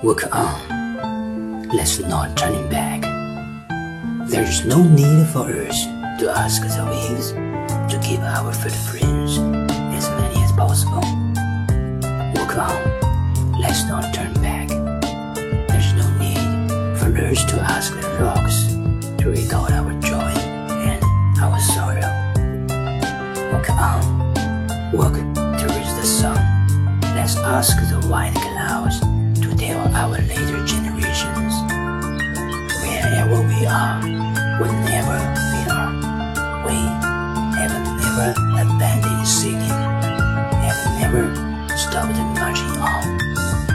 Walk on, let's not turning back. There is no need for us to ask the waves to keep our footprints as many as possible. Work on, let's not turn back. There's no need for us to ask the rocks to record our joy and our sorrow. Work on, walk towards the sun. Let's ask the white clouds tell our later generations. Wherever we are, whenever we are, we have never abandoned seeking, have never stopped marching on.